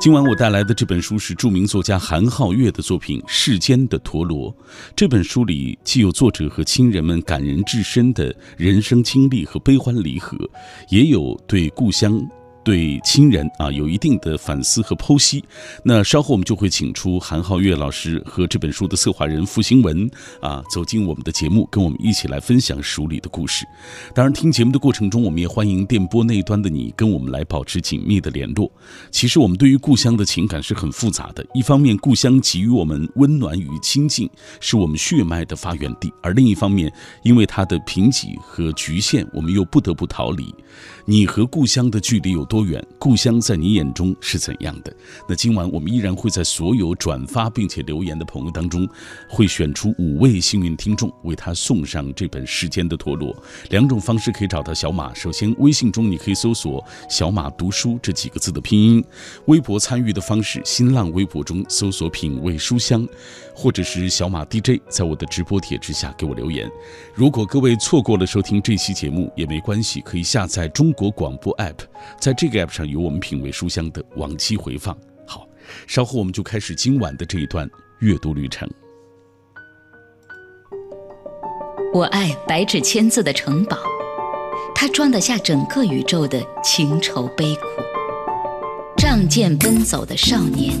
今晚我带来的这本书是著名作家韩浩月的作品《世间的陀螺》。这本书里既有作者和亲人们感人至深的人生经历和悲欢离合，也有对故乡。对亲人啊有一定的反思和剖析，那稍后我们就会请出韩浩月老师和这本书的策划人付新文啊走进我们的节目，跟我们一起来分享书里的故事。当然，听节目的过程中，我们也欢迎电波那端的你跟我们来保持紧密的联络。其实，我们对于故乡的情感是很复杂的。一方面，故乡给予我们温暖与亲近，是我们血脉的发源地；而另一方面，因为它的贫瘠和局限，我们又不得不逃离。你和故乡的距离有多远？故乡在你眼中是怎样的？那今晚我们依然会在所有转发并且留言的朋友当中，会选出五位幸运听众，为他送上这本《时间的陀螺》。两种方式可以找到小马：首先，微信中你可以搜索“小马读书”这几个字的拼音；微博参与的方式，新浪微博中搜索“品味书香”。或者是小马 DJ 在我的直播帖之下给我留言。如果各位错过了收听这期节目也没关系，可以下载中国广播 app，在这个 app 上有我们品味书香的往期回放。好，稍后我们就开始今晚的这一段阅读旅程。我爱白纸千字的城堡，它装得下整个宇宙的情愁悲苦。仗剑奔走的少年。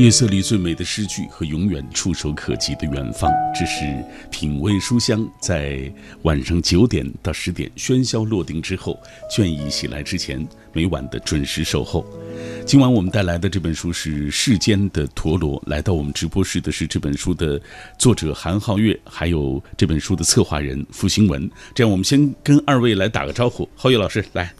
夜色里最美的诗句和永远触手可及的远方，这是品味书香在晚上九点到十点喧嚣落定之后，倦意袭来之前，每晚的准时守候。今晚我们带来的这本书是《世间的陀螺》，来到我们直播室的是这本书的作者韩浩月，还有这本书的策划人付兴文。这样，我们先跟二位来打个招呼。浩月老师，来。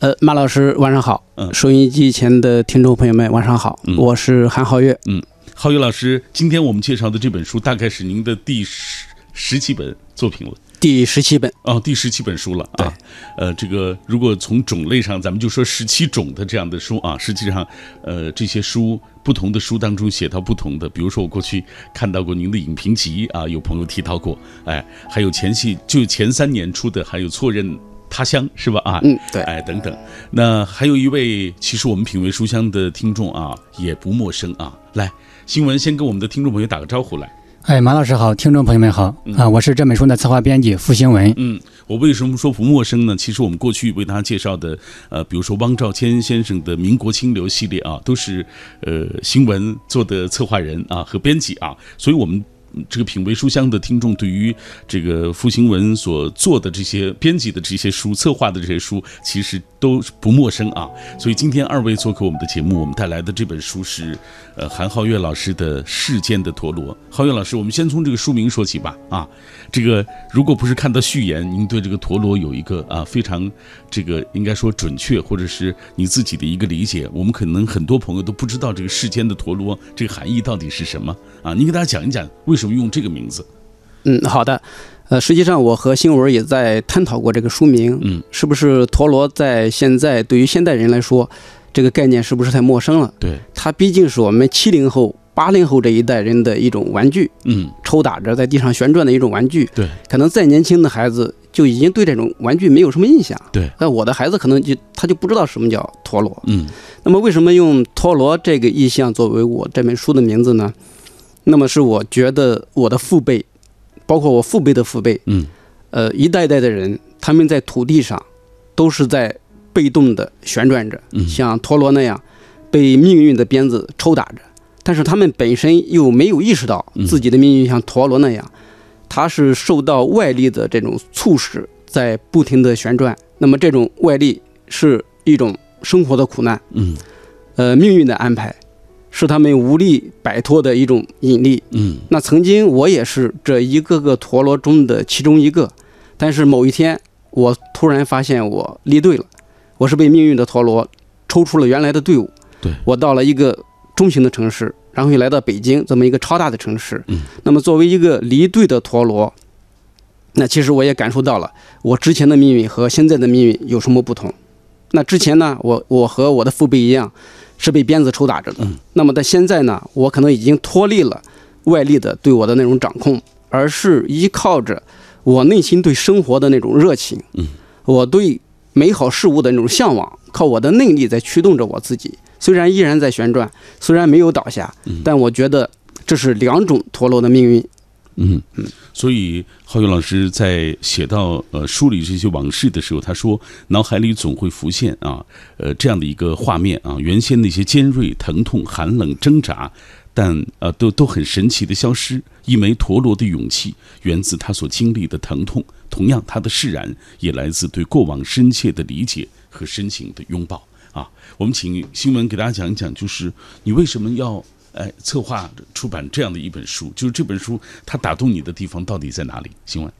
呃，马老师晚上好，嗯，收音机前的听众朋友们晚上好，嗯。我是韩浩月，嗯，浩月老师，今天我们介绍的这本书大概是您的第十十七本作品了，第十七本。哦，第十七本书了啊，呃，这个如果从种类上，咱们就说十七种的这样的书啊，实际上，呃，这些书不同的书当中写到不同的，比如说我过去看到过您的影评集啊，有朋友提到过，哎，还有前期就前三年出的，还有错认。他乡是吧？啊，嗯，对，哎，等等，那还有一位，其实我们品味书香的听众啊，也不陌生啊。来，新闻先跟我们的听众朋友打个招呼来。哎，马老师好，听众朋友们好啊，我是这本书的策划编辑付新文。嗯，我为什么说不陌生呢？其实我们过去为大家介绍的，呃，比如说汪兆谦先生的《民国清流》系列啊，都是呃新闻做的策划人啊和编辑啊，所以我们。这个品味书香的听众对于这个付新文所做的这些编辑的这些书、策划的这些书，其实都不陌生啊。所以今天二位做客我们的节目，我们带来的这本书是呃韩浩月老师的《世间的陀螺》。浩月老师，我们先从这个书名说起吧。啊，这个如果不是看到序言，您对这个陀螺有一个啊非常这个应该说准确，或者是你自己的一个理解，我们可能很多朋友都不知道这个世间的陀螺这个含义到底是什么啊？您给大家讲一讲为。什么用这个名字？嗯，好的。呃，实际上我和新文也在探讨过这个书名。嗯，是不是陀螺在现在对于现代人来说，这个概念是不是太陌生了？对，它毕竟是我们七零后、八零后这一代人的一种玩具。嗯，抽打着在地上旋转的一种玩具。对，可能再年轻的孩子就已经对这种玩具没有什么印象。对，那我的孩子可能就他就不知道什么叫陀螺。嗯，那么为什么用陀螺这个意象作为我这本书的名字呢？那么是我觉得我的父辈，包括我父辈的父辈，嗯，呃，一代代的人，他们在土地上都是在被动的旋转着，像陀螺那样被命运的鞭子抽打着，但是他们本身又没有意识到自己的命运像陀螺那样，它是受到外力的这种促使在不停的旋转。那么这种外力是一种生活的苦难，嗯，呃，命运的安排。是他们无力摆脱的一种引力。嗯，那曾经我也是这一个个陀螺中的其中一个，但是某一天我突然发现我离队了，我是被命运的陀螺抽出了原来的队伍。对我到了一个中型的城市，然后又来到北京这么一个超大的城市。嗯，那么作为一个离队的陀螺，那其实我也感受到了我之前的命运和现在的命运有什么不同。那之前呢，我我和我的父辈一样，是被鞭子抽打着的。嗯那么在现在呢，我可能已经脱离了外力的对我的那种掌控，而是依靠着我内心对生活的那种热情，嗯，我对美好事物的那种向往，靠我的内力在驱动着我自己。虽然依然在旋转，虽然没有倒下，嗯但我觉得这是两种陀螺的命运。嗯嗯，所以浩宇老师在写到呃梳理这些往事的时候，他说脑海里总会浮现啊呃这样的一个画面啊，原先那些尖锐、疼痛、寒冷、挣扎，但呃都都很神奇的消失。一枚陀螺的勇气源自他所经历的疼痛，同样他的释然也来自对过往深切的理解和深情的拥抱啊。我们请新闻给大家讲一讲，就是你为什么要。哎，策划出版这样的一本书，就是这本书它打动你的地方到底在哪里？新闻，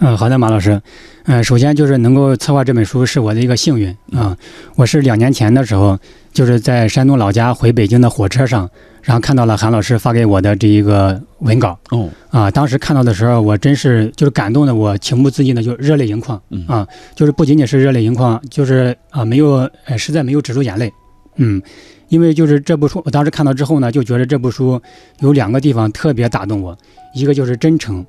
嗯，好的，马老师。嗯、首先就是能够策划这本书是我的一个幸运啊、我是两年前的时候，就是在山东老家回北京的火车上，然后看到了韩老师发给我的这一个文稿哦，啊。当时看到的时候，我真是就是感动的，我情不自禁的就热泪盈眶嗯啊。就是不仅仅是热泪盈眶，就是啊没有呃实在没有止住眼泪，嗯。因为就是这部书，我当时看到之后呢，就觉得这部书有两个地方特别打动我，一个就是真诚，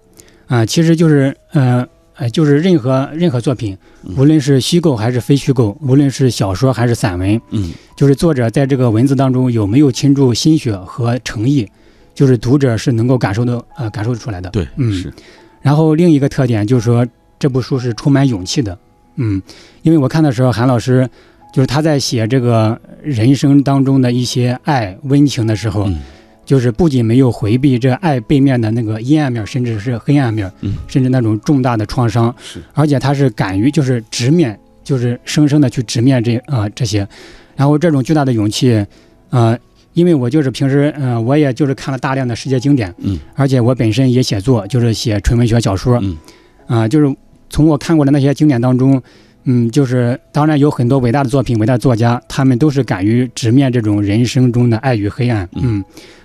啊、其实就是呃呃，就是任何任何作品，无论是虚构还是非虚构，无论是小说还是散文，嗯就是作者在这个文字当中有没有倾注心血和诚意，就是读者是能够感受到呃感受出来的。对，嗯是，然后另一个特点就是说，这部书是充满勇气的。嗯，因为我看的时候，韩老师就是他在写这个人生当中的一些爱温情的时候，嗯。就是不仅没有回避这爱背面的那个阴暗面，甚至是黑暗面，嗯。甚至那种重大的创伤，而且他是敢于就是直面，就是生生的去直面这啊、这些，然后这种巨大的勇气，呃，因为我就是平时嗯、呃我也就是看了大量的世界经典，嗯。而且我本身也写作，就是写纯文学小说，嗯。啊、就是从我看过的那些经典当中，嗯，就是当然有很多伟大的作品、伟大的作家，他们都是敢于直面这种人生中的爱与黑暗，嗯，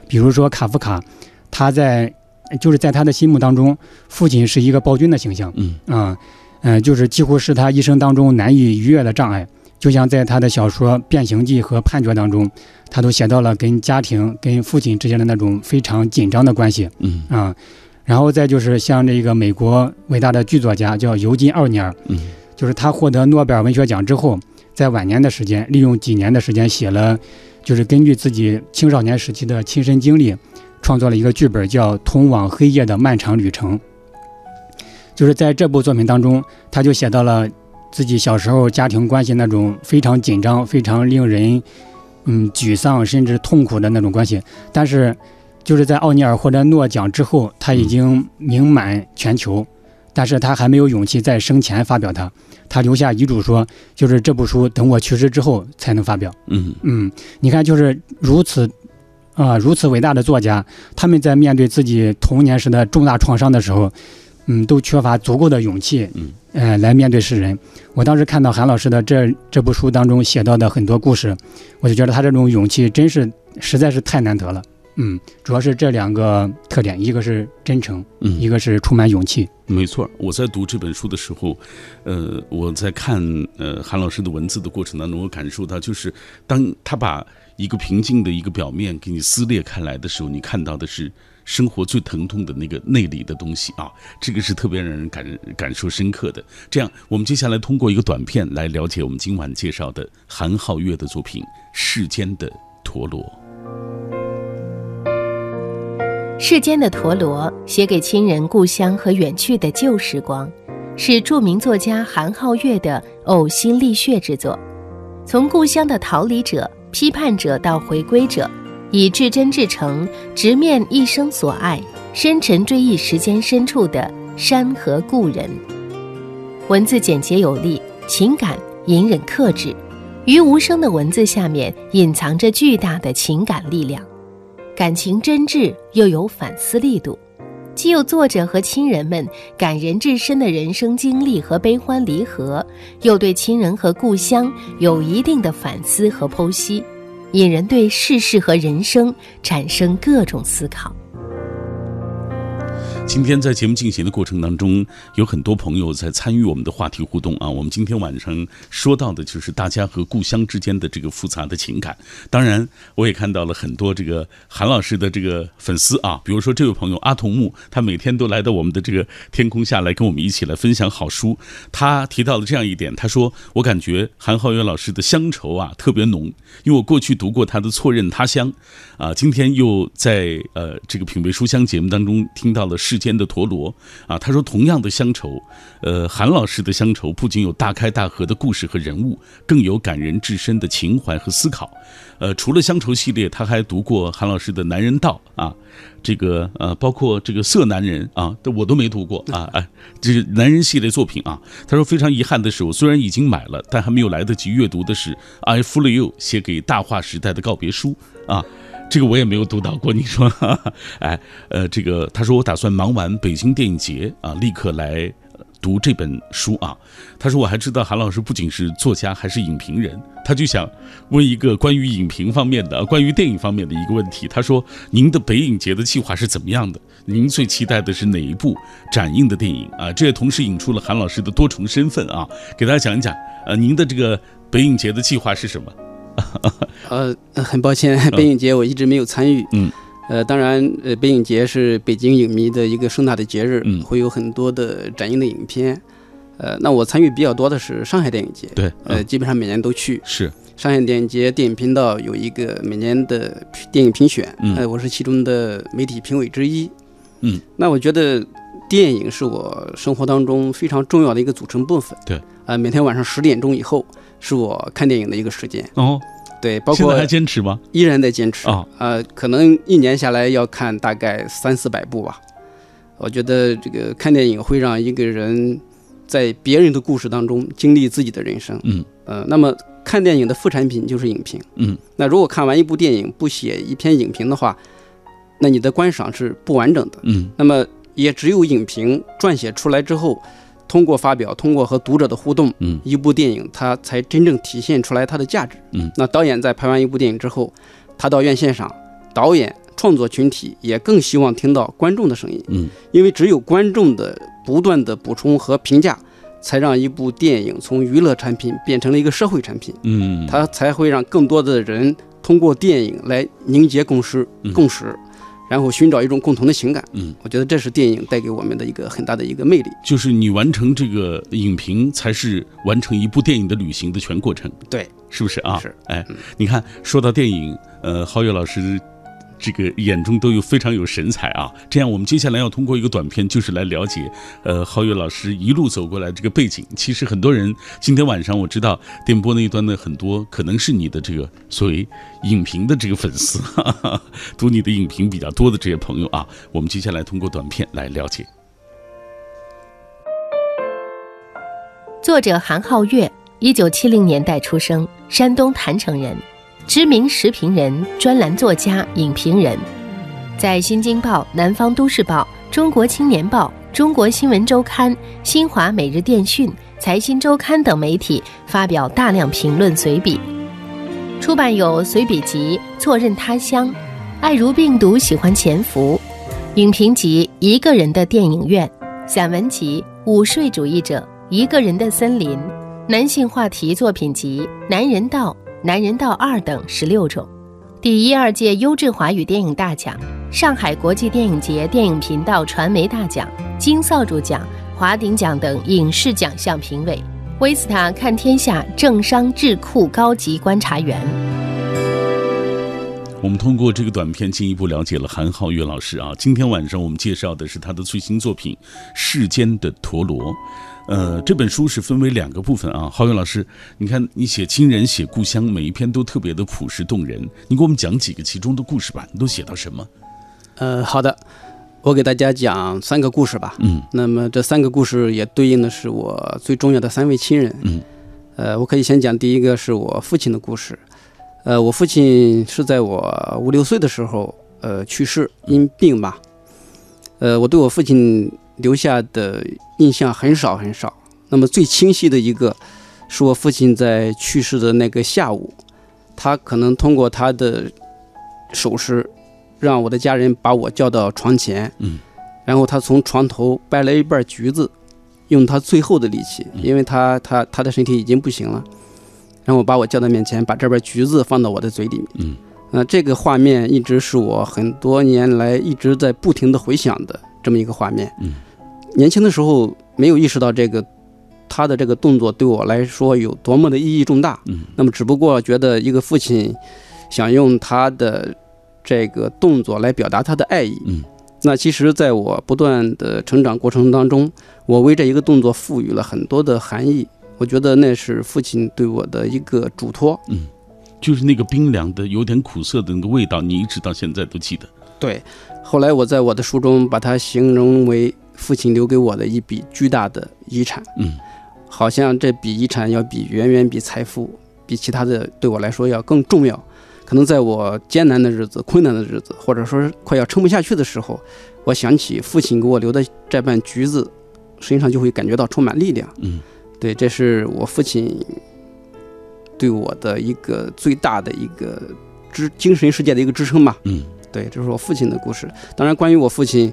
比如说卡夫卡，他在就是在他的心目当中，父亲是一个暴君的形象，嗯。啊，嗯、就是几乎是他一生当中难以逾越的障碍。就像在他的小说《变形记》和《判决》当中，他都写到了跟家庭、跟父亲之间的那种非常紧张的关系。嗯。啊。然后再就是像这个美国伟大的剧作家叫尤金·奥尼尔，嗯就是他获得诺贝尔文学奖之后，在晚年的时间，利用几年的时间写了，就是根据自己青少年时期的亲身经历，创作了一个剧本，叫《通往黑夜的漫长旅程》。就是在这部作品当中，他就写到了自己小时候家庭关系那种非常紧张、非常令人嗯沮丧甚至痛苦的那种关系。但是，就是在奥尼尔获得诺奖之后，他已经名满全球，但是他还没有勇气在生前发表它。他留下遗嘱说，就是这部书等我去世之后才能发表。嗯嗯，你看，就是如此，啊、如此伟大的作家，他们在面对自己童年时的重大创伤的时候，嗯，都缺乏足够的勇气，嗯，呃，来面对世人。我当时看到韩老师的这这部书当中写到的很多故事，我就觉得他这种勇气真是实在是太难得了。嗯，主要是这两个特点，一个是真诚，嗯，一个是充满勇气。没错，我在读这本书的时候，呃，我在看呃韩老师的文字的过程当中，我感受到，就是当他把一个平静的一个表面给你撕裂开来的时候，你看到的是生活最疼痛的那个内里的东西啊，这个是特别让人感感受深刻的。这样，我们接下来通过一个短片来了解我们今晚介绍的韩浩月的作品《世间的陀螺》。世间的陀螺写给亲人、故乡和远去的旧时光，是著名作家韩浩月的呕心沥血之作。从故乡的逃离者、批判者到回归者，以至真至诚直面一生所爱，深沉追忆时间深处的山河故人。文字简洁有力，情感隐忍克制，于无声的文字下面隐藏着巨大的情感力量。感情真挚又有反思力度，既有作者和亲人们感人至深的人生经历和悲欢离合，又对亲人和故乡有一定的反思和剖析，引人对世事和人生产生各种思考。今天在节目进行的过程当中，有很多朋友在参与我们的话题互动啊。我们今天晚上说到的就是大家和故乡之间的这个复杂的情感。当然，我也看到了很多这个韩老师的这个粉丝啊，比如说这位朋友阿童木，他每天都来到我们的这个天空下来跟我们一起来分享好书。他提到了这样一点，他说：“我感觉韩浩源老师的乡愁啊特别浓，因为我过去读过他的《错认他乡》，啊，今天又在呃这个品味书香节目当中听到了世间的陀螺啊，他说同样的乡愁，呃，韩老师的乡愁不仅有大开大合的故事和人物，更有感人至深的情怀和思考。呃，除了乡愁系列，他还读过韩老师的《男人道》啊，这个呃，包括这个《色男人》啊，我都没读过啊，哎，这是男人系列作品啊。他说非常遗憾的是，我虽然已经买了，但还没有来得及阅读的是《I Fool You》写给大话时代的告别书啊。这个我也没有读到过，你说，哎，呃，这个他说我打算忙完北京电影节啊，立刻来读这本书啊。他说我还知道韩老师不仅是作家，还是影评人，他就想问一个关于影评方面的、关于电影方面的一个问题。他说您的北影节的计划是怎么样的？您最期待的是哪一部展映的电影啊？这也同时引出了韩老师的多重身份啊，给大家讲一讲，呃，您的这个北影节的计划是什么？呃，很抱歉，北影节我一直没有参与。嗯，呃，当然，呃，北影节是北京影迷的一个盛大的节日，嗯会有很多的展映的影片。呃，那我参与比较多的是上海电影节，对，呃，嗯基本上每年都去。是，上海电影节电影频道有一个每年的电影评选，嗯呃，我是其中的媒体评委之一。嗯，那我觉得电影是我生活当中非常重要的一个组成部分。对，呃，每天晚上十点钟以后是我看电影的一个时间。哦，对，包括现在还坚持吗？依然在坚持啊呃，可能一年下来要看大概三四百部吧。我觉得这个看电影会让一个人在别人的故事当中经历自己的人生。嗯呃，那么看电影的副产品就是影评。嗯，那如果看完一部电影不写一篇影评的话，那你的观赏是不完整的。嗯那么也只有影评撰写出来之后，通过发表，通过和读者的互动，嗯。一部电影它才真正体现出来它的价值。嗯，那导演在拍完一部电影之后，他到院线上，导演、创作群体也更希望听到观众的声音，嗯。因为只有观众的不断的补充和评价，才让一部电影从娱乐产品变成了一个社会产品，嗯，它才会让更多的人通过电影来凝结共识、嗯。共识。然后寻找一种共同的情感，嗯，我觉得这是电影带给我们的一个很大的一个魅力。就是你完成这个影评，才是完成一部电影的旅行的全过程，对，是不是啊？是，哎嗯，你看，说到电影，呃，皓月老师这个眼中都有非常有神采啊。这样，我们接下来要通过一个短片，就是来了解，呃，皓月老师一路走过来这个背景。其实很多人今天晚上我知道电波那一端的很多可能是你的这个所谓影评的这个粉丝，哈哈，读你的影评比较多的这些朋友啊，我们接下来通过短片来了解。作者韩浩月，一九七零年代出生，山东郯城人，知名时评人、专栏作家、影评人，在《新京报》《南方都市报》《中国青年报》《中国新闻周刊》《新华每日电讯》《财新周刊》等媒体发表大量评论随笔，出版有随笔集《错认他乡》《爱如病毒喜欢潜伏》影评集《一个人的电影院》散文集《午睡主义者》。一个人的森林，男性话题作品集《男人道》《男人道二》等十六种，第一二届优质华语电影大奖、上海国际电影节电影频道传媒大奖、金扫帚奖、华鼎奖等影视奖项评委，威斯塔看天下政商智库高级观察员。我们通过这个短片进一步了解了韩浩月老师啊。今天晚上我们介绍的是他的最新作品《世间的陀螺》。呃，这本书是分为两个部分啊。浩月老师，你看你写亲人、写故乡，每一篇都特别的朴实动人。你给我们讲几个其中的故事吧？你都写到什么？呃，好的，我给大家讲三个故事吧。嗯那么这三个故事也对应的是我最重要的三位亲人。嗯，呃，我可以先讲第一个是我父亲的故事。呃，我父亲是在我五六岁的时候，呃，去世，因病吧。呃，我对我父亲留下的印象很少很少。那么最清晰的一个，是我父亲在去世的那个下午，他可能通过他的手势，让我的家人把我叫到床前，嗯，然后他从床头掰了一半橘子，用他最后的力气，因为他他他的身体已经不行了，然后把我叫到面前，把这瓣橘子放到我的嘴里面，嗯，那这个画面一直是我很多年来一直在不停的回想的这么一个画面，嗯，年轻的时候没有意识到这个。他的这个动作对我来说有多么的意义重大，嗯，那么只不过觉得一个父亲想用他的这个动作来表达他的爱意，嗯，那其实在我不断的成长过程当中，我为这一个动作赋予了很多的含义，我觉得那是父亲对我的一个嘱托，嗯，就是那个冰凉的、有点苦涩的那个味道，你一直到现在都记得。对，后来我在我的书中把它形容为父亲留给我的一笔巨大的遗产，嗯。好像这笔遗产要比远远比财富，比其他的对我来说要更重要。可能在我艰难的日子、困难的日子，或者说快要撑不下去的时候，我想起父亲给我留的这半橘子，身上就会感觉到充满力量。嗯，对，这是我父亲对我的一个最大的一个支精神世界的一个支撑吧。嗯，对，这是我父亲的故事。当然，关于我父亲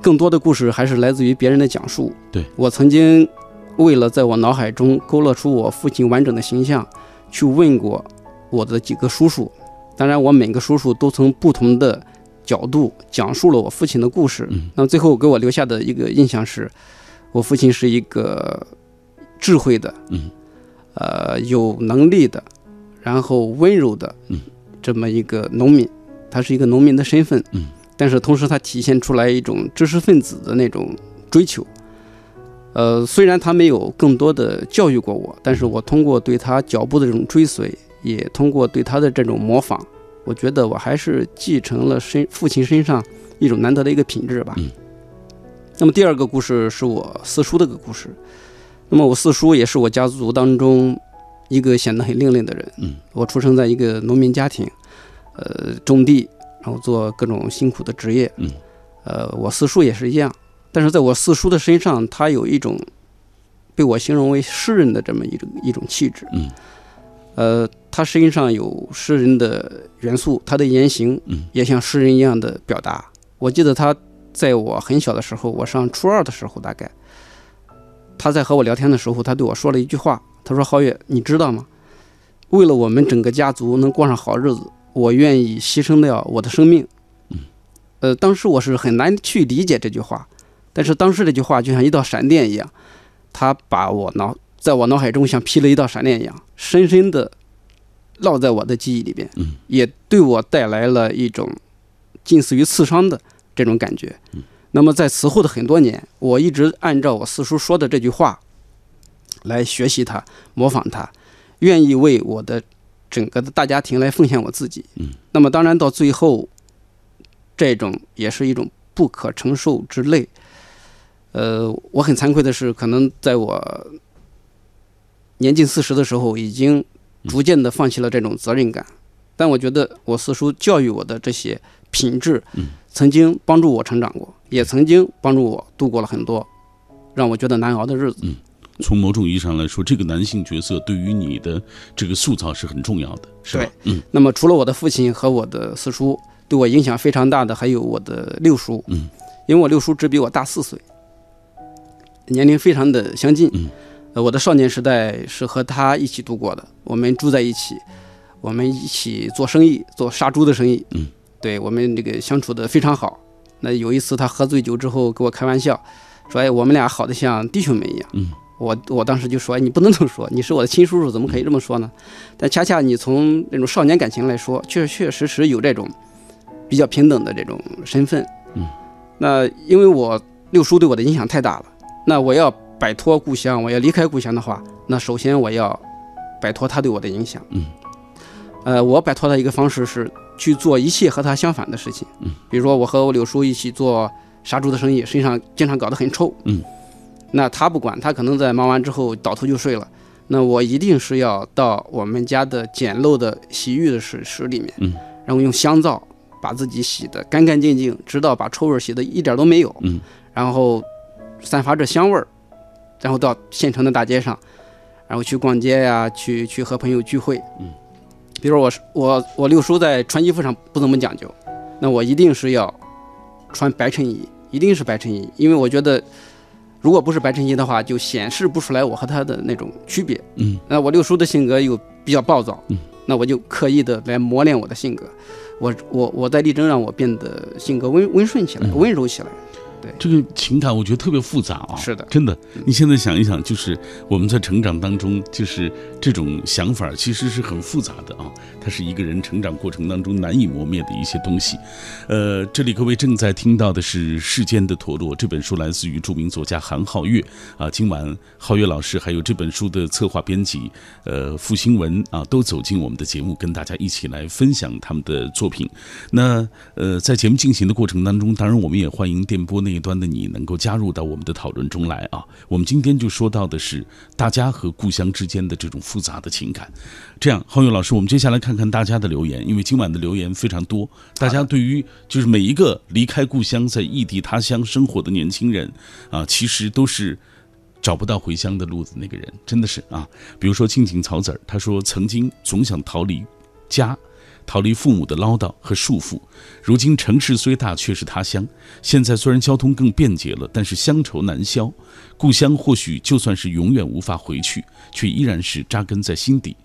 更多的故事，还是来自于别人的讲述。对我曾经。为了在我脑海中勾勒出我父亲完整的形象，去问过我的几个叔叔。当然，我每个叔叔都从不同的角度讲述了我父亲的故事。那么最后给我留下的一个印象是，我父亲是一个智慧的，嗯，呃，有能力的，然后温柔的，嗯，这么一个农民。他是一个农民的身份，嗯，但是同时他体现出来一种知识分子的那种追求。呃，虽然他没有更多的教育过我，但是我通过对他脚步的这种追随，也通过对他的这种模仿，我觉得我还是继承了身父亲身上一种难得的一个品质吧。嗯。那么第二个故事是我四叔的个故事。那么我四叔也是我家族当中一个显得很另类的人。嗯。我出生在一个农民家庭，呃，种地，然后做各种辛苦的职业。嗯。呃，我四叔也是一样。但是在我四叔的身上，他有一种被我形容为诗人的这么一种一种气质。嗯，呃，他身上有诗人的元素，他的言行嗯也像诗人一样的表达。我记得他在我很小的时候，我上初二的时候，大概他在和我聊天的时候，他对我说了一句话，他说：“皓月，你知道吗？为了我们整个家族能过上好日子，我愿意牺牲掉我的生命。”嗯，呃，当时我是很难去理解这句话。但是当时这句话就像一道闪电一样，他把我脑在我脑海中像劈了一道闪电一样，深深的烙在我的记忆里边，嗯，也对我带来了一种近似于刺伤的这种感觉。嗯，那么在此后的很多年，我一直按照我四叔说的这句话来学习它，模仿它，愿意为我的整个的大家庭来奉献我自己。嗯，那么当然到最后，这种也是一种不可承受之累。呃，我很惭愧的是，可能在我年近四十的时候，已经逐渐的放弃了这种责任感。但我觉得我四叔教育我的这些品质，曾经帮助我成长过，也曾经帮助我度过了很多让我觉得难熬的日子。嗯，从某种意义上来说，这个男性角色对于你的这个塑造是很重要的，是吧？嗯。那么除了我的父亲和我的四叔对我影响非常大的，还有我的六叔。嗯。因为我六叔只比我大四岁。年龄非常的相近，呃，我的少年时代是和他一起度过的，我们住在一起，我们一起做生意，做杀猪的生意，嗯，对我们这个相处的非常好。那有一次他喝醉酒之后跟我开玩笑，说：“哎，我们俩好的像弟兄们一样。”嗯，我我当时就说：“你不能这么说，你是我的亲叔叔，怎么可以这么说呢？”但恰恰你从那种少年感情来说，确确实实有这种比较平等的这种身份。嗯，那因为我六叔对我的影响太大了。那我要摆脱故乡，我要离开故乡的话，那首先我要摆脱他对我的影响。嗯，呃，我摆脱的一个方式是去做一切和他相反的事情。嗯，比如说我和我柳叔一起做杀猪的生意，身上经常搞得很臭。嗯，那他不管，他可能在忙完之后倒头就睡了。那我一定是要到我们家的简陋的洗浴的水池里面，嗯，然后用香皂把自己洗得干干净净，直到把臭味洗得一点都没有。嗯，然后散发着香味儿，然后到县城的大街上，然后去逛街呀，去去和朋友聚会。嗯，比如我是我我六叔在穿衣服上不怎么讲究，那我一定是要穿白衬衣，一定是白衬衣，因为我觉得如果不是白衬衣的话，就显示不出来我和他的那种区别。嗯那我六叔的性格又比较暴躁，嗯，那我就刻意的来磨练我的性格，我我我在力争让我变得性格温温顺起来，嗯温柔起来。这个情感我觉得特别复杂啊。是的真的。你现在想一想，就是我们在成长当中，就是这种想法其实是很复杂的啊。它是一个人成长过程当中难以磨灭的一些东西。呃，这里各位正在听到的是《世间的陀螺》这本书，来自于著名作家韩浩月啊。今晚浩月老师还有这本书的策划编辑呃付新文啊，都走进我们的节目，跟大家一起来分享他们的作品。那呃，在节目进行的过程当中，当然我们也欢迎电波那一端的你能够加入到我们的讨论中来啊。我们今天就说到的是大家和故乡之间的这种复杂的情感。这样，浩宇老师，我们接下来看看大家的留言，因为今晚的留言非常多，大家对于就是每一个离开故乡在异地他乡生活的年轻人啊，其实都是。找不到回乡的路的那个人，真的是啊。比如说静静草籽儿，他说曾经总想逃离家，逃离父母的唠叨和束缚。如今城市虽大，却是他乡。现在虽然交通更便捷了，但是乡愁难消。故乡或许就算是永远无法回去，却依然是扎根在心底。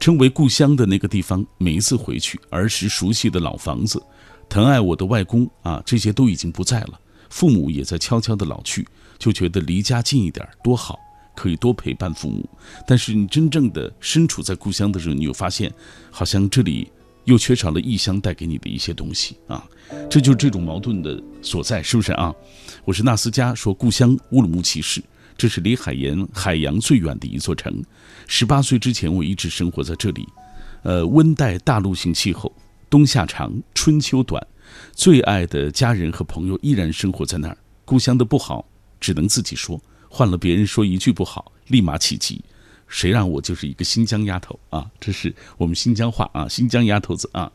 称为故乡的那个地方，每一次回去，儿时熟悉的老房子，疼爱我的外公啊，这些都已经不在了。父母也在悄悄的老去，就觉得离家近一点多好，可以多陪伴父母。但是你真正的身处在故乡的时候，你又发现，好像这里又缺少了异乡带给你的一些东西啊。这就是这种矛盾的所在，是不是啊？我是纳斯加，说故乡乌鲁木齐市，这是离海盐海洋最远的一座城。十八岁之前，我一直生活在这里。呃，温带大陆性气候，冬夏长，春秋短。最爱的家人和朋友依然生活在那儿。故乡的不好，只能自己说。换了别人说一句不好，立马起急。谁让我就是一个新疆丫头啊？这是我们新疆话啊，新疆丫头子啊。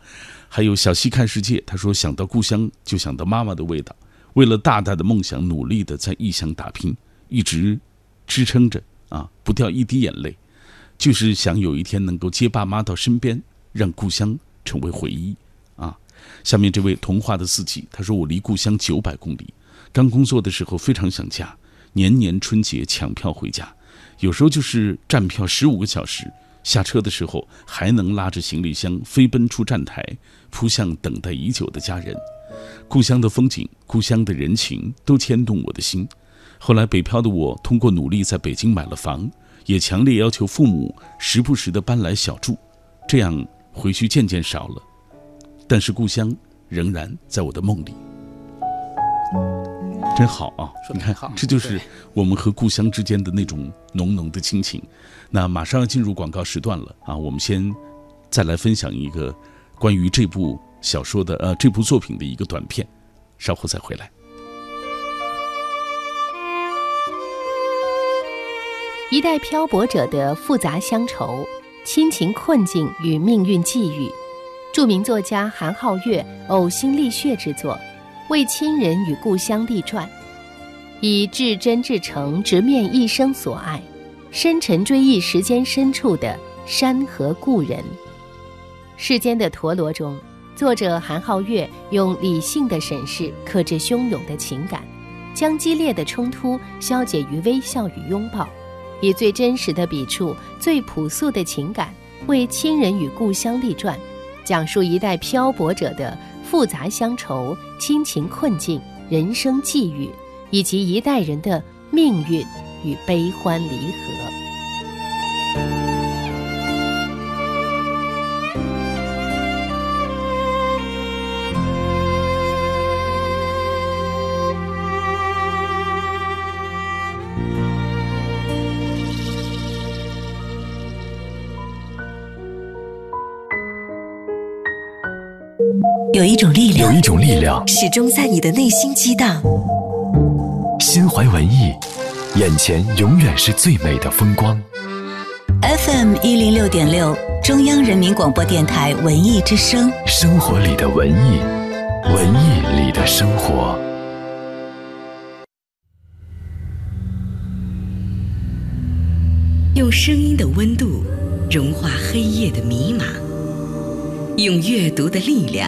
还有小溪看世界，他说想到故乡就想到妈妈的味道。为了大大的梦想，努力的在异乡打拼，一直支撑着啊，不掉一滴眼泪，就是想有一天能够接爸妈到身边，让故乡成为回忆啊。下面这位童话的四季，他说我离故乡九百公里，刚工作的时候非常想家，年年春节抢票回家，有时候就是站票十五个小时，下车的时候还能拉着行李箱飞奔出站台，扑向等待已久的家人。故乡的风景，故乡的人情，都牵动我的心。后来北漂的我，通过努力在北京买了房，也强烈要求父母时不时的搬来小住，这样回去渐渐少了。但是故乡仍然在我的梦里，真好啊！你看这就是我们和故乡之间的那种浓浓的亲情。那马上要进入广告时段了啊，我们先再来分享一个关于这部小说的呃这部作品的一个短片，稍后再回来。一代漂泊者的复杂乡愁、亲情困境与命运际遇，著名作家韩浩月呕心沥血之作，为亲人与故乡立传，以至真至诚直面一生所爱，深沉追忆时间深处的山河故人。世间的陀螺中，作者韩浩月用理性的审视克制汹涌的情感，将激烈的冲突消解于微笑与拥抱。以最真实的笔触、最朴素的情感，为亲人与故乡立传，讲述一代漂泊者的复杂乡愁、亲情困境、人生际遇，以及一代人的命运与悲欢离合。有一种力量有一种力量，始终在你的内心激荡，心怀文艺，眼前永远是最美的风光。FM 一零六点六，中央人民广播电台文艺之声。生活里的文艺，文艺里的生活。用声音的温度融化黑夜的迷茫，用阅读的力量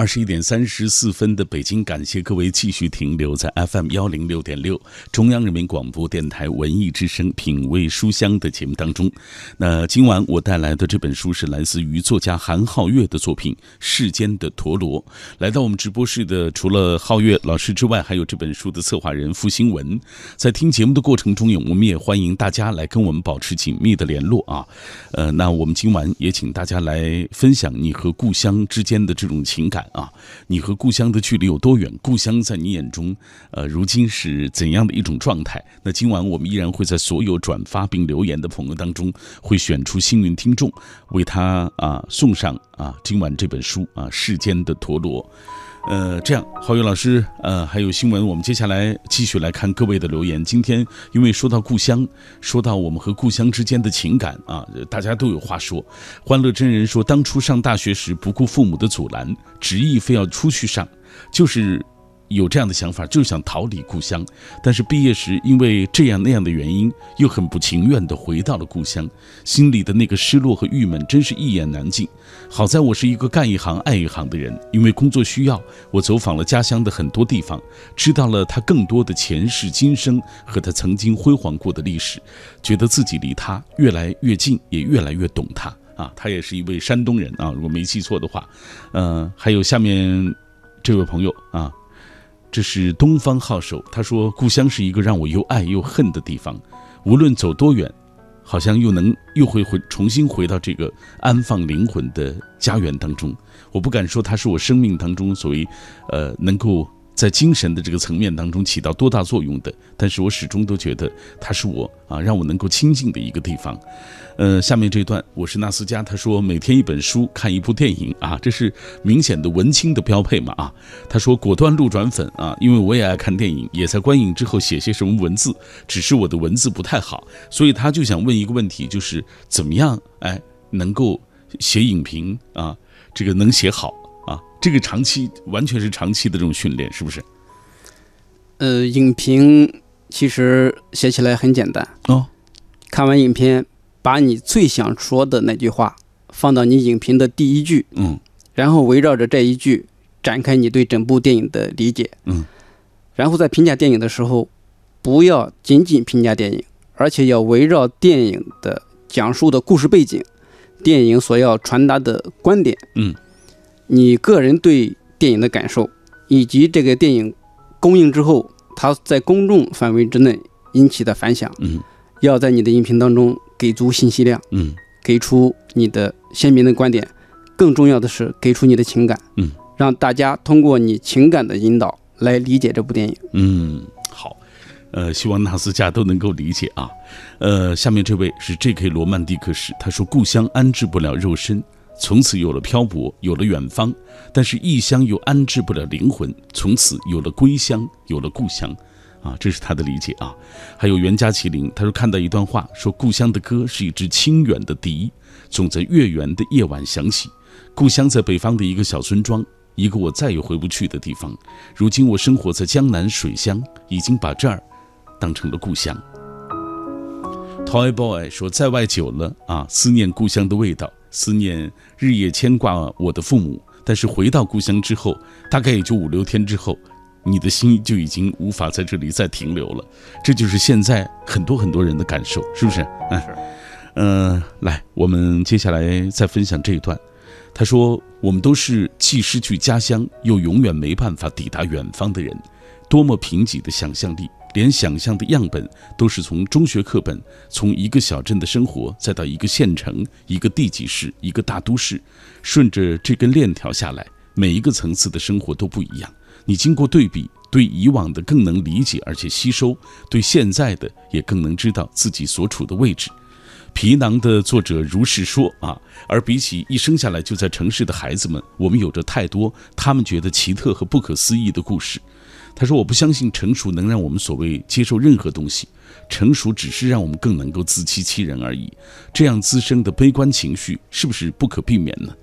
二十一点三十四分的北京，感谢各位继续停留在 FM 幺零六点六中央人民广播电台文艺之声品味书香的节目当中。那今晚我带来的这本书是来自于作家韩浩月的作品《世间的陀螺》。来到我们直播室的除了浩月老师之外，还有这本书的策划人付新文。在听节目的过程中，我们也欢迎大家来跟我们保持紧密的联络啊。呃，那我们今晚也请大家来分享你和故乡之间的这种情感。啊，你和故乡的距离有多远？故乡在你眼中，呃，如今是怎样的一种状态？那今晚我们依然会在所有转发并留言的朋友当中，会选出幸运听众，为他啊送上啊今晚这本书啊《世间的陀螺》。呃，这样，郝宇老师，呃，还有新闻，我们接下来继续来看各位的留言。今天因为说到故乡，说到我们和故乡之间的情感啊，大家都有话说。欢乐真人说，当初上大学时不顾父母的阻拦，执意非要出去上，就是。有这样的想法，就想逃离故乡，但是毕业时因为这样那样的原因，又很不情愿地回到了故乡，心里的那个失落和郁闷，真是一言难尽。好在我是一个干一行爱一行的人，因为工作需要，我走访了家乡的很多地方，知道了他更多的前世今生和他曾经辉煌过的历史，觉得自己离他越来越近，也越来越懂他啊。他也是一位山东人啊，如果没记错的话，嗯，还有下面这位朋友啊。这是东方号手，他说：“故乡是一个让我又爱又恨的地方，无论走多远，好像又能又会回重新回到这个安放灵魂的家园当中。我不敢说它是我生命当中所谓，呃，能够。”在精神的这个层面当中起到多大作用的？但是我始终都觉得它是我啊，让我能够亲近的一个地方。呃，下面这段我是纳斯加，他说每天一本书，看一部电影啊，这是明显的文青的标配嘛啊。他说果断路转粉啊，因为我也爱看电影，也在观影之后写些什么文字，只是我的文字不太好，所以他就想问一个问题，就是怎么样哎能够写影评啊，这个能写好。这个长期完全是长期的这种训练，是不是？呃，影评其实写起来很简单哦。看完影片，把你最想说的那句话放到你影评的第一句，嗯，然后围绕着这一句展开你对整部电影的理解，嗯，然后在评价电影的时候，不要仅仅评价电影，而且要围绕电影的讲述的故事背景、电影所要传达的观点，嗯。你个人对电影的感受，以及这个电影公映之后，它在公众范围之内引起的反响，嗯，要在你的音频当中给足信息量，嗯，给出你的鲜明的观点，更重要的是给出你的情感，嗯，让大家通过你情感的引导来理解这部电影，嗯，好，呃，希望纳斯加都能够理解啊，呃，下面这位是 J.K. 罗曼蒂克史，他说故乡安置不了肉身。从此有了漂泊，有了远方，但是异乡又安置不了灵魂。从此有了归乡，有了故乡，啊，这是他的理解啊。还有袁家麒麟，他说看到一段话，说故乡的歌是一支清远的笛，总在月圆的夜晚响起。故乡在北方的一个小村庄，一个我再也回不去的地方。如今我生活在江南水乡，已经把这儿当成了故乡。Toy Boy 说，在外久了啊，思念故乡的味道。思念日夜牵挂我的父母，但是回到故乡之后，大概也就五六天之后，你的心就已经无法在这里再停留了。这就是现在很多很多人的感受，是不是？嗯，嗯，来，我们接下来再分享这一段。他说：“我们都是既失去家乡，又永远没办法抵达远方的人，多么贫瘠的想象力。”连想象的样本都是从中学课本，从一个小镇的生活，再到一个县城、一个地级市、一个大都市，顺着这根链条下来，每一个层次的生活都不一样。你经过对比，对以往的更能理解而且吸收，对现在的也更能知道自己所处的位置。皮囊的作者如是说啊，而比起一生下来就在城市的孩子们，我们有着太多他们觉得奇特和不可思议的故事。他说：“我不相信成熟能让我们所谓接受任何东西，成熟只是让我们更能够自欺欺人而已。这样滋生的悲观情绪是不是不可避免呢？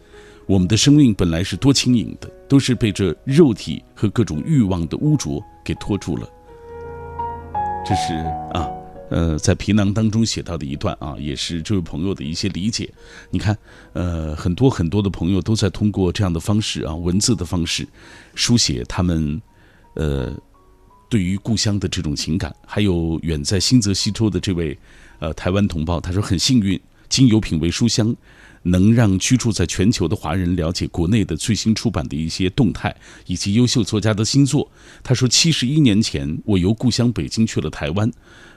我们的生命本来是多轻盈的，都是被这肉体和各种欲望的污浊给拖住了。”这是啊。呃，在皮囊当中写到的一段啊，也是这位朋友的一些理解。你看，呃，很多很多的朋友都在通过这样的方式啊，文字的方式，书写他们，呃，对于故乡的这种情感。还有远在新泽西州的这位，呃，台湾同胞，他说很幸运，经由品味书香。能让居住在全球的华人了解国内的最新出版的一些动态，以及优秀作家的新作。他说，七十一年前，我由故乡北京去了台湾。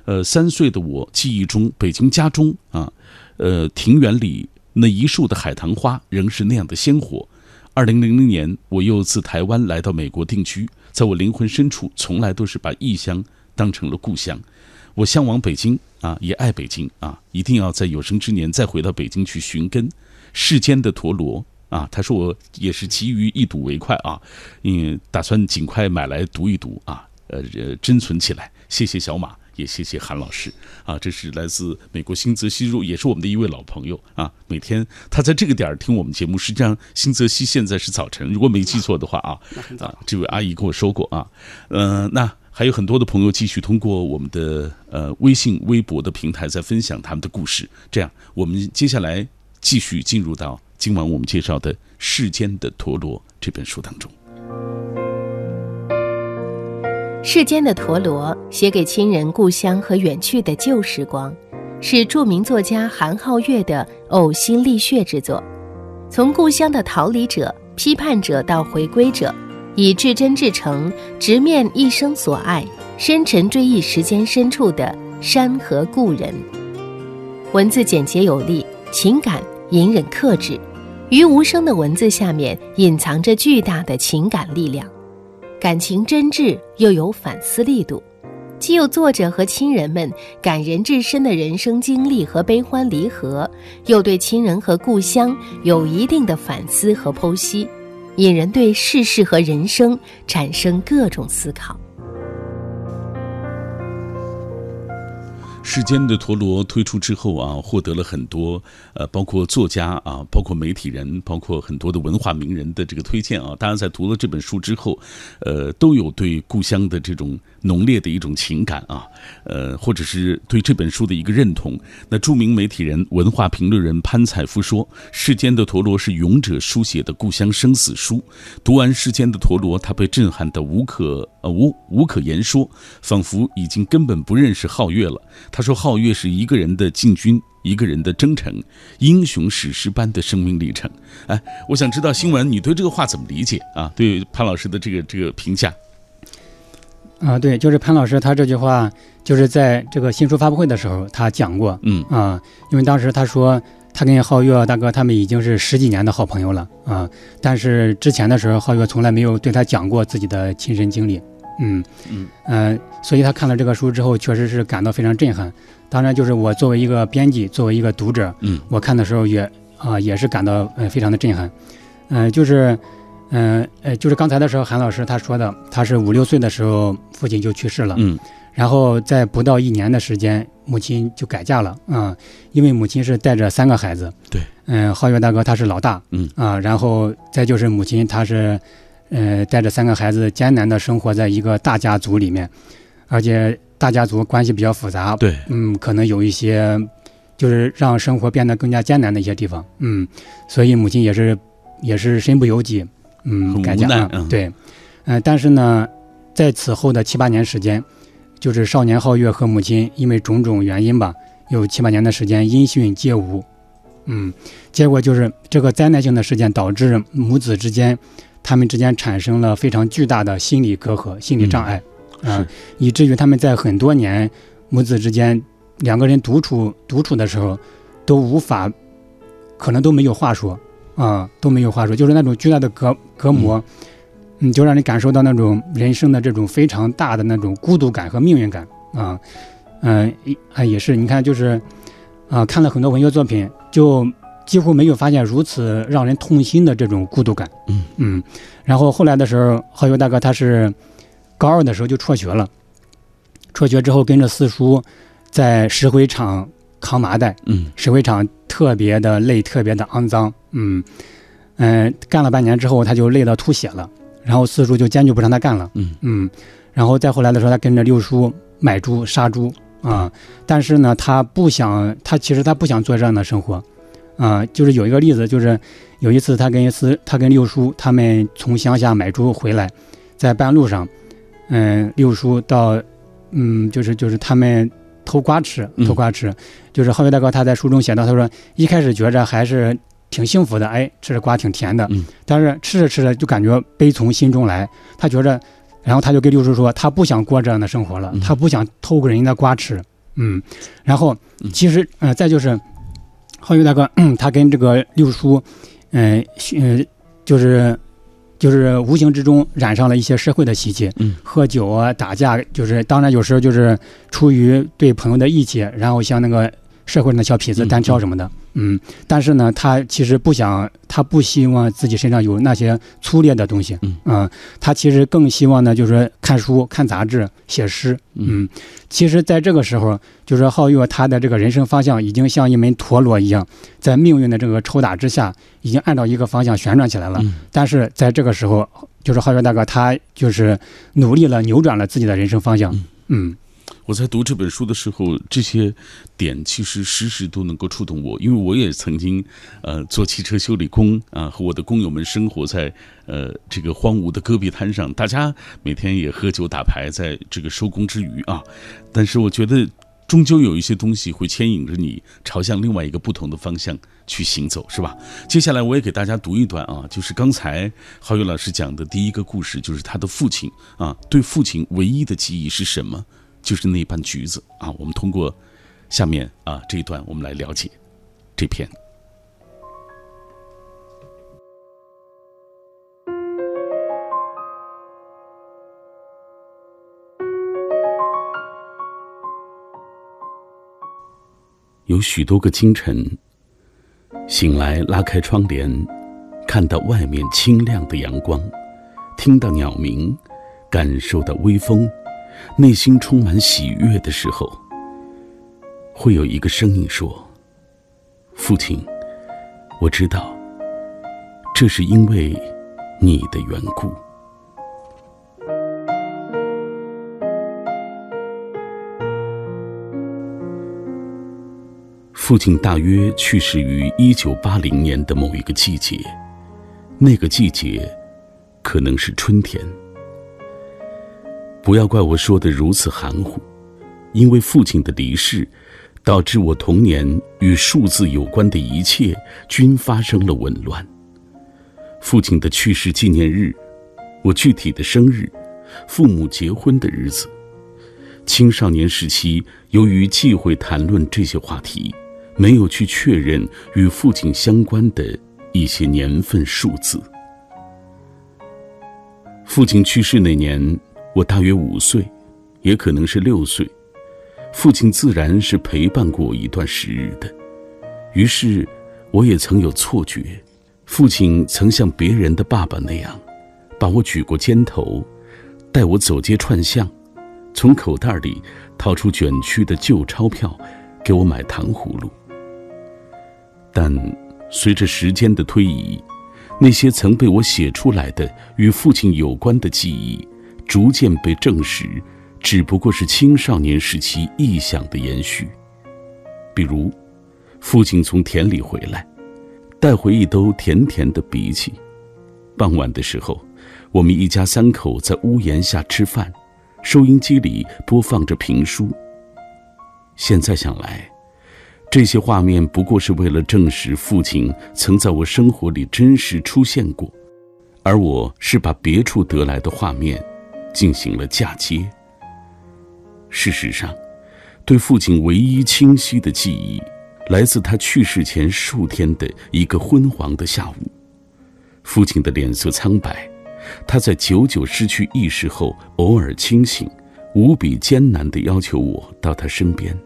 呃，三岁的我记忆中，北京家中啊，呃，庭园里那一树的海棠花仍是那样的鲜活。二零零零年，我又自台湾来到美国定居，在我灵魂深处，从来都是把异乡当成了故乡。我向往北京啊，也爱北京啊，一定要在有生之年再回到北京去寻根。世间的陀螺啊，他说我也是急于一睹为快啊，嗯，打算尽快买来读一读啊，呃，珍存起来。谢谢小马，也谢谢韩老师啊，这是来自美国新泽西州，也是我们的一位老朋友啊。每天他在这个点儿听我们节目，实际上新泽西现在是早晨，如果没记错的话啊，啊，这位阿姨跟我说过啊，嗯，那。还有很多的朋友继续通过我们的呃微信、微博的平台在分享他们的故事。这样，我们接下来继续进入到今晚我们介绍的《世间的陀螺》这本书当中。《世间的陀螺》写给亲人、故乡和远去的旧时光，是著名作家韩浩月的呕心沥血之作。从故乡的逃离者、批判者到回归者。以至真至诚直面一生所爱，深沉追忆时间深处的山河故人。文字简洁有力，情感隐忍克制，于无声的文字下面隐藏着巨大的情感力量，感情真挚又有反思力度，既有作者和亲人们感人至深的人生经历和悲欢离合，又对亲人和故乡有一定的反思和剖析。引人对世事和人生产生各种思考。世间的陀螺推出之后啊，获得了很多呃，包括作家啊，包括媒体人，包括很多的文化名人的这个推荐啊。大家在读了这本书之后，呃，都有对故乡的这种浓烈的一种情感啊，呃，或者是对这本书的一个认同。那著名媒体人、文化评论人潘采夫说：“世间的陀螺是勇者书写的故乡生死书。”读完《世间的陀螺》，他被震撼的无可呃无无可言说，仿佛已经根本不认识皓月了。他说：“皓月是一个人的进军，一个人的征程，英雄史诗般的生命历程。”哎，我想知道新闻，你对这个话怎么理解啊？对潘老师的这个这个评价？啊，对，就是潘老师他这句话，就是在这个新书发布会的时候他讲过，嗯啊，因为当时他说他跟皓月大哥他们已经是十几年的好朋友了啊，但是之前的时候皓月从来没有对他讲过自己的亲身经历。嗯嗯呃，所以他看了这个书之后，确实是感到非常震撼。当然，就是我作为一个编辑，作为一个读者，嗯，我看的时候也啊也是感到呃非常的震撼。嗯，就是嗯呃就是刚才的时候，韩老师他说的，他是五六岁的时候父亲就去世了，嗯，然后在不到一年的时间，母亲就改嫁了啊，因为母亲是带着三个孩子，对，嗯，皓月大哥他是老大，嗯啊，然后再就是母亲她是。呃，带着三个孩子艰难的生活在一个大家族里面，而且大家族关系比较复杂，对，嗯，可能有一些就是让生活变得更加艰难的一些地方，嗯，所以母亲也是也是身不由己，嗯，改嫁，对，嗯，但是呢，在此后的七八年时间，就是少年皓月和母亲因为种种原因吧，有七八年的时间音讯皆无，嗯，结果就是这个灾难性的事件导致母子之间。他们之间产生了非常巨大的心理隔阂、心理障碍，啊，以至于他们在很多年母子之间两个人独处独处的时候，都无法，可能都没有话说，啊，都没有话说，就是那种巨大的隔隔膜，嗯，就让你感受到那种人生的这种非常大的那种孤独感和命运感啊，嗯，啊也是，你看就是啊，看了很多文学作品，就几乎没有发现如此让人痛心的这种孤独感。嗯嗯，然后后来的时候，浩友大哥他是高二的时候就辍学了，辍学之后跟着四叔在石灰厂扛麻袋，嗯。石灰厂特别的累，特别的肮脏，嗯。嗯，干了半年之后，他就累到吐血了，然后四叔就坚决不让他干了，嗯。嗯，然后再后来的时候，他跟着六叔买猪杀猪啊，但是呢，他不想，他其实他不想做这样的生活，啊，就是有一个例子，就是有一次他跟四他跟六叔他们从乡下买猪回来，在半路上，嗯，六叔到，嗯，就是就是他们偷瓜吃，嗯。偷瓜吃，就是浩宇大哥他在书中写到，他说一开始觉着还是挺幸福的，哎，吃着瓜挺甜的，嗯。但是吃着吃着就感觉悲从心中来，他觉着，然后他就跟六叔说，他不想过这样的生活了，嗯。他不想偷个人的瓜吃，嗯，然后嗯。其实，呃，再就是浩宇大哥，嗯他跟这个六叔，嗯、呃，就是就是无形之中染上了一些社会的习气，嗯。喝酒啊、打架，就是当然有时候就是出于对朋友的义气，然后像那个社会上的小痞子嗯单挑什么的，嗯，但是呢，他其实不想，他不希望自己身上有那些粗劣的东西，嗯。他其实更希望呢，就是看书、看杂志、写诗，嗯。嗯，其实在这个时候，就是皓月他的这个人生方向已经像一枚陀螺一样，在命运的这个抽打之下，已经按照一个方向旋转起来了。嗯。但是在这个时候，就是皓月大哥他就是努力了，扭转了自己的人生方向。嗯我在读这本书的时候，这些点其实时时都能够触动我，因为我也曾经，呃，做汽车修理工啊，和我的工友们生活在呃这个荒芜的戈壁滩上，大家每天也喝酒打牌，在这个收工之余啊，但是我觉得终究有一些东西会牵引着你朝向另外一个不同的方向去行走，是吧？接下来我也给大家读一段啊，就是刚才浩宇老师讲的第一个故事，就是他的父亲啊，对父亲唯一的记忆是什么？就是那瓣橘子啊。我们通过下面啊这一段，我们来了解这篇。有许多个清晨，醒来拉开窗帘，看到外面清亮的阳光，听到鸟鸣，感受到微风，内心充满喜悦的时候，会有一个声音说：“父亲，我知道，这是因为你的缘故。”父亲大约去世于一九八零年的某一个季节，那个季节可能是春天。不要怪我说的如此含糊，因为父亲的离世，导致我童年与数字有关的一切均发生了紊乱。父亲的去世纪念日，我具体的生日，父母结婚的日子，青少年时期由于忌讳谈论这些话题。没有去确认与父亲相关的一些年份数字。父亲去世那年，我大约五岁，也可能是六岁。父亲自然是陪伴过一段时日的，于是我也曾有错觉，父亲曾像别人的爸爸那样，把我举过肩头，带我走街串巷，从口袋里掏出卷曲的旧钞票，给我买糖葫芦。但随着时间的推移，那些曾被我写出来的与父亲有关的记忆，逐渐被证实，只不过是青少年时期臆想的延续。比如，父亲从田里回来，带回一兜甜甜的荸荠。傍晚的时候，我们一家三口在屋檐下吃饭，收音机里播放着评书。现在想来，这些画面不过是为了证实父亲曾在我生活里真实出现过，而我是把别处得来的画面进行了嫁接。事实上，对父亲唯一清晰的记忆，来自他去世前数天的一个昏黄的下午。父亲的脸色苍白，他在久久失去意识后偶尔清醒，无比艰难地要求我到他身边。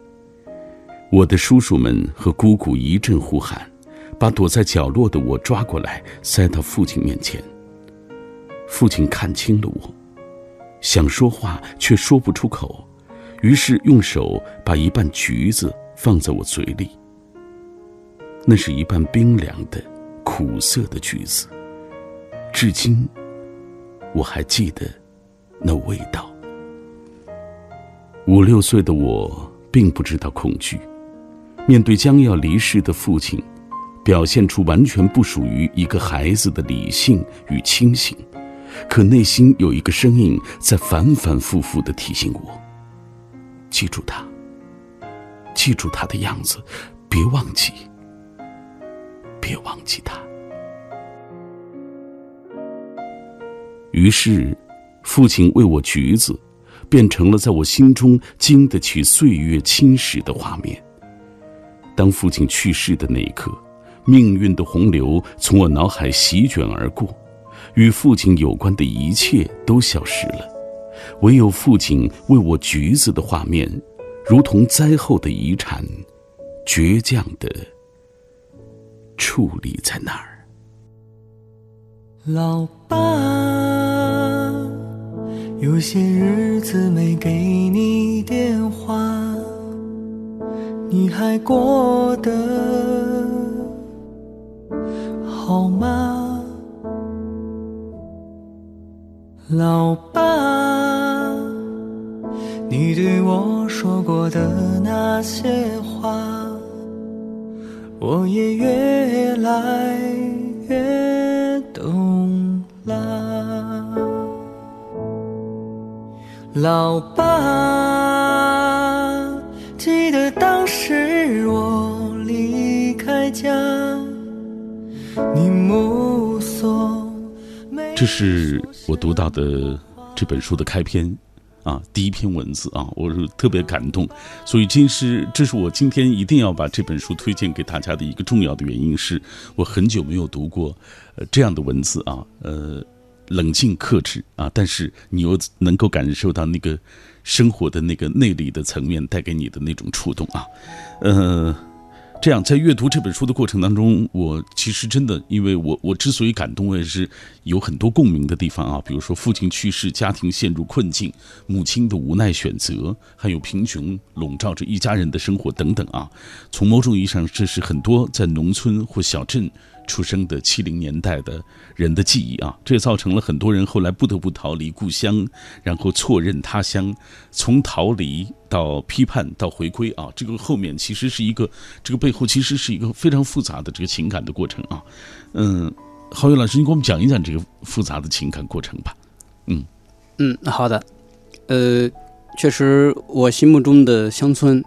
我的叔叔们和姑姑一阵呼喊，把躲在角落的我抓过来，塞到父亲面前。父亲看清了我，想说话却说不出口，于是用手把一半橘子放在我嘴里。那是一半冰凉的、苦涩的橘子，至今我还记得那味道。五六岁的我并不知道恐惧。面对将要离世的父亲，表现出完全不属于一个孩子的理性与清醒，可内心有一个声音在反反复复的提醒我：记住他，记住他的样子，别忘记，别忘记他。于是，父亲喂我橘子，变成了在我心中经得起岁月侵蚀的画面。当父亲去世的那一刻，命运的洪流从我脑海席卷而过，与父亲有关的一切都消失了，唯有父亲为我橘子的画面，如同灾后的遗产，倔强的矗立在那儿。老爸，有些日子没给你电话。你还过得好吗，老爸？你对我说过的那些话，我也越来越懂了，老爸。记得当时我离开家，你目送。这是我读到的这本书的开篇，啊，第一篇文字啊，我是特别感动，所以这是这是我今天一定要把这本书推荐给大家的一个重要的原因，是我很久没有读过呃这样的文字啊，呃，冷静克制啊，但是你又能够感受到那个。生活的那个内里的层面带给你的那种触动啊，呃，这样在阅读这本书的过程当中，我其实真的，因为我我之所以感动，我也是有很多共鸣的地方啊，比如说父亲去世，家庭陷入困境，母亲的无奈选择，还有贫穷笼罩着一家人的生活等等啊。从某种意义上，这是很多在农村或小镇。出生的七零年代的人的记忆啊，这也造成了很多人后来不得不逃离故乡，然后错认他乡，从逃离到批判到回归啊，这个后面其实是一个，这个背后其实是一个非常复杂的这个情感的过程啊。嗯，郝宇老师，你给我们讲一讲这个复杂的情感过程吧。嗯嗯，好的。呃，确实，我心目中的乡村。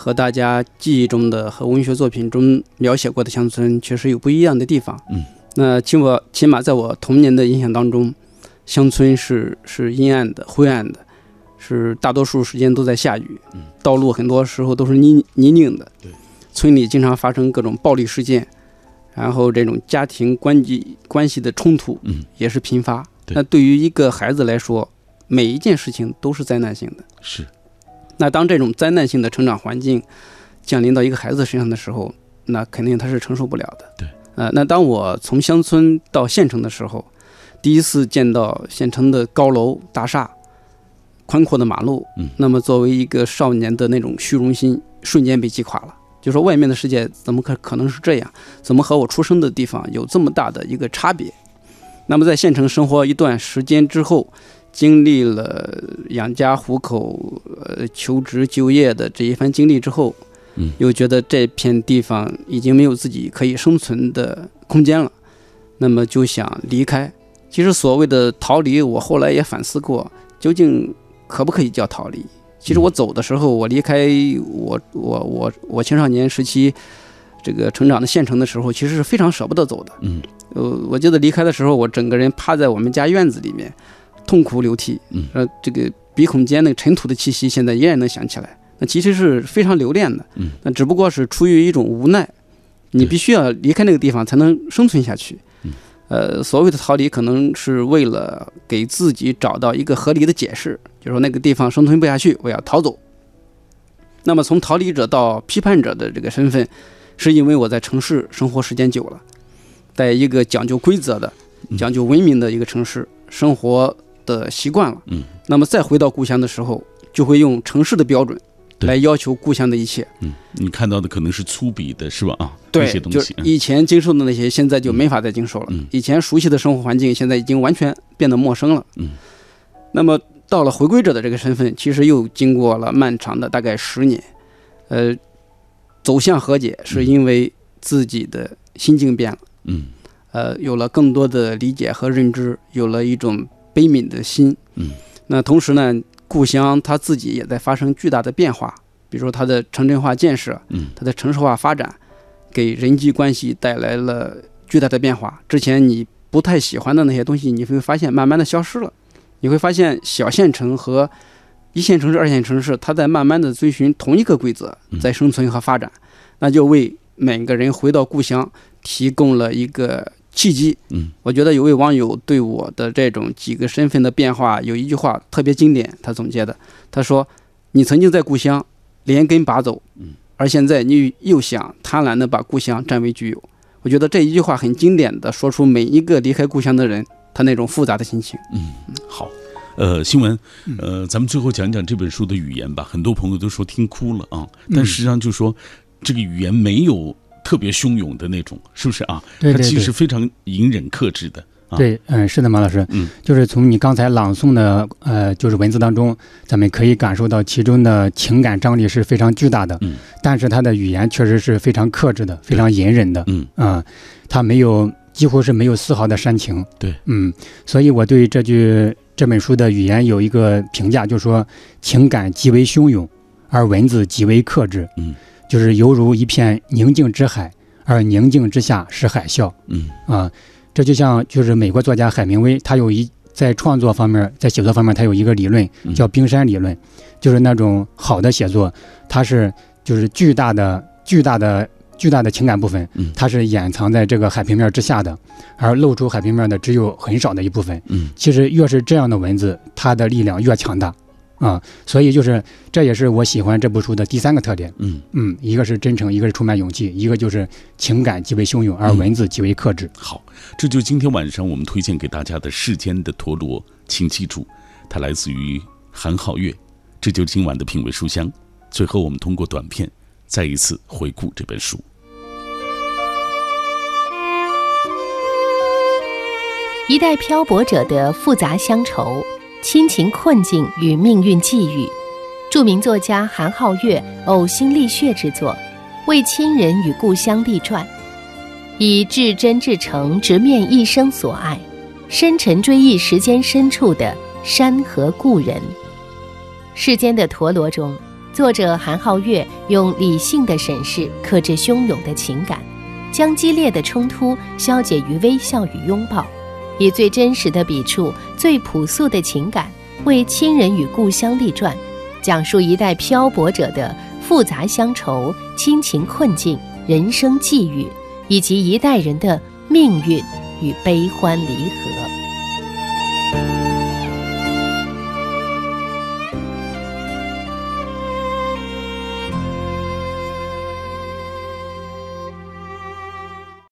和大家记忆中的和文学作品中描写过的乡村确实有不一样的地方。嗯，那起码起码在我童年的印象当中，乡村是是阴暗的、灰暗的，是大多数时间都在下雨。嗯，道路很多时候都是泥泥泞的。对，村里经常发生各种暴力事件，然后这种家庭关系关系的冲突，嗯，也是频发。那对于一个孩子来说，每一件事情都是灾难性的。是。那当这种灾难性的成长环境降临到一个孩子身上的时候，那肯定他是承受不了的。对，呃，那当我从乡村到县城的时候，第一次见到县城的高楼大厦、宽阔的马路，嗯，那么作为一个少年的那种虚荣心瞬间被击垮了。就说外面的世界怎么可可能是这样？怎么和我出生的地方有这么大的一个差别？那么在县城生活一段时间之后。经历了养家糊口、呃求职就业的这一番经历之后，嗯，又觉得这片地方已经没有自己可以生存的空间了，那么就想离开。其实所谓的逃离，我后来也反思过，究竟可不可以叫逃离？其实我走的时候，我离开我我我我青少年时期这个成长的县城的时候，其实是非常舍不得走的。嗯，呃，我记得离开的时候，我整个人趴在我们家院子里面。痛哭流涕，嗯，呃，这个鼻孔间那个尘土的气息，现在依然能想起来。那其实是非常留恋的，嗯，那只不过是出于一种无奈，你必须要离开那个地方才能生存下去，嗯，呃，所谓的逃离，可能是为了给自己找到一个合理的解释，就是说那个地方生存不下去，我要逃走。那么从逃离者到批判者的这个身份，是因为我在城市生活时间久了，在一个讲究规则的、讲究文明的一个城市生活的习惯了。嗯，那么再回到故乡的时候，就会用城市的标准来要求故乡的一切。嗯，你看到的可能是粗鄙的，是吧？啊，对这些，东就西，嗯以前经受的那些，现在就没法再经受了。嗯以前熟悉的生活环境，现在已经完全变得陌生了。嗯，那么到了回归者的这个身份，其实又经过了漫长的大概十年，呃，走向和解，是因为自己的心境变了，嗯呃，有了更多的理解和认知，有了一种悲悯的心。嗯，那同时呢，故乡它自己也在发生巨大的变化，比如说它的城镇化建设，嗯它的城市化发展，给人际关系带来了巨大的变化。之前你不太喜欢的那些东西，你会发现慢慢的消失了。你会发现小县城和一线城市、二线城市，它在慢慢的遵循同一个规则，在生存和发展，那就为每个人回到故乡提供了一个契机。嗯，我觉得有位网友对我的这种几个身份的变化有一句话特别经典，他总结的，他说：“你曾经在故乡连根拔走，嗯，而现在你又想贪婪的把故乡占为己有。”我觉得这一句话很经典的说出每一个离开故乡的人他那种复杂的心情。嗯，好。呃，新闻，呃，咱们最后讲讲这本书的语言吧。很多朋友都说听哭了啊，但实际上就说这个语言没有特别汹涌的那种，是不是啊？对对对他其实非常隐忍克制的。啊、对，嗯，是的，马老师，嗯，就是从你刚才朗诵的呃，就是文字当中，咱们可以感受到其中的情感张力是非常巨大的，嗯，但是他的语言确实是非常克制的，非常隐忍的，嗯。啊，他没有几乎是没有丝毫的煽情，对，嗯，所以我对这句这本书的语言有一个评价，就是说情感极为汹涌，而文字极为克制，嗯，就是犹如一片宁静之海，而宁静之下是海啸，嗯啊。这就像就是美国作家海明威，他有一在创作方面，在写作方面，他有一个理论叫冰山理论，就是那种好的写作，它是就是巨大的、巨大的、巨大的情感部分，它是掩藏在这个海平面之下的，而露出海平面的只有很少的一部分。嗯，其实越是这样的文字，它的力量越强大。啊，所以就是这也是我喜欢这部书的第三个特点。嗯嗯，一个是真诚，一个是充满勇气，一个就是情感极为汹涌，而文字极为克制。好，这就是今天晚上我们推荐给大家的《世间的陀螺》，请记住，它来自于韩浩月。这就是今晚的品味书香。最后，我们通过短片再一次回顾这本书。一代漂泊者的复杂乡愁。亲情困境与命运际遇，著名作家韩浩月呕心沥血之作，为亲人与故乡立传，以至真至诚直面一生所爱，深沉追忆时间深处的山河故人。世间的陀螺中，作者韩浩月用理性的审视克制汹涌的情感，将激烈的冲突消解于微笑与拥抱。以最真实的笔触、最朴素的情感，为亲人与故乡立传，讲述一代漂泊者的复杂乡愁、亲情困境、人生际遇，以及一代人的命运与悲欢离合。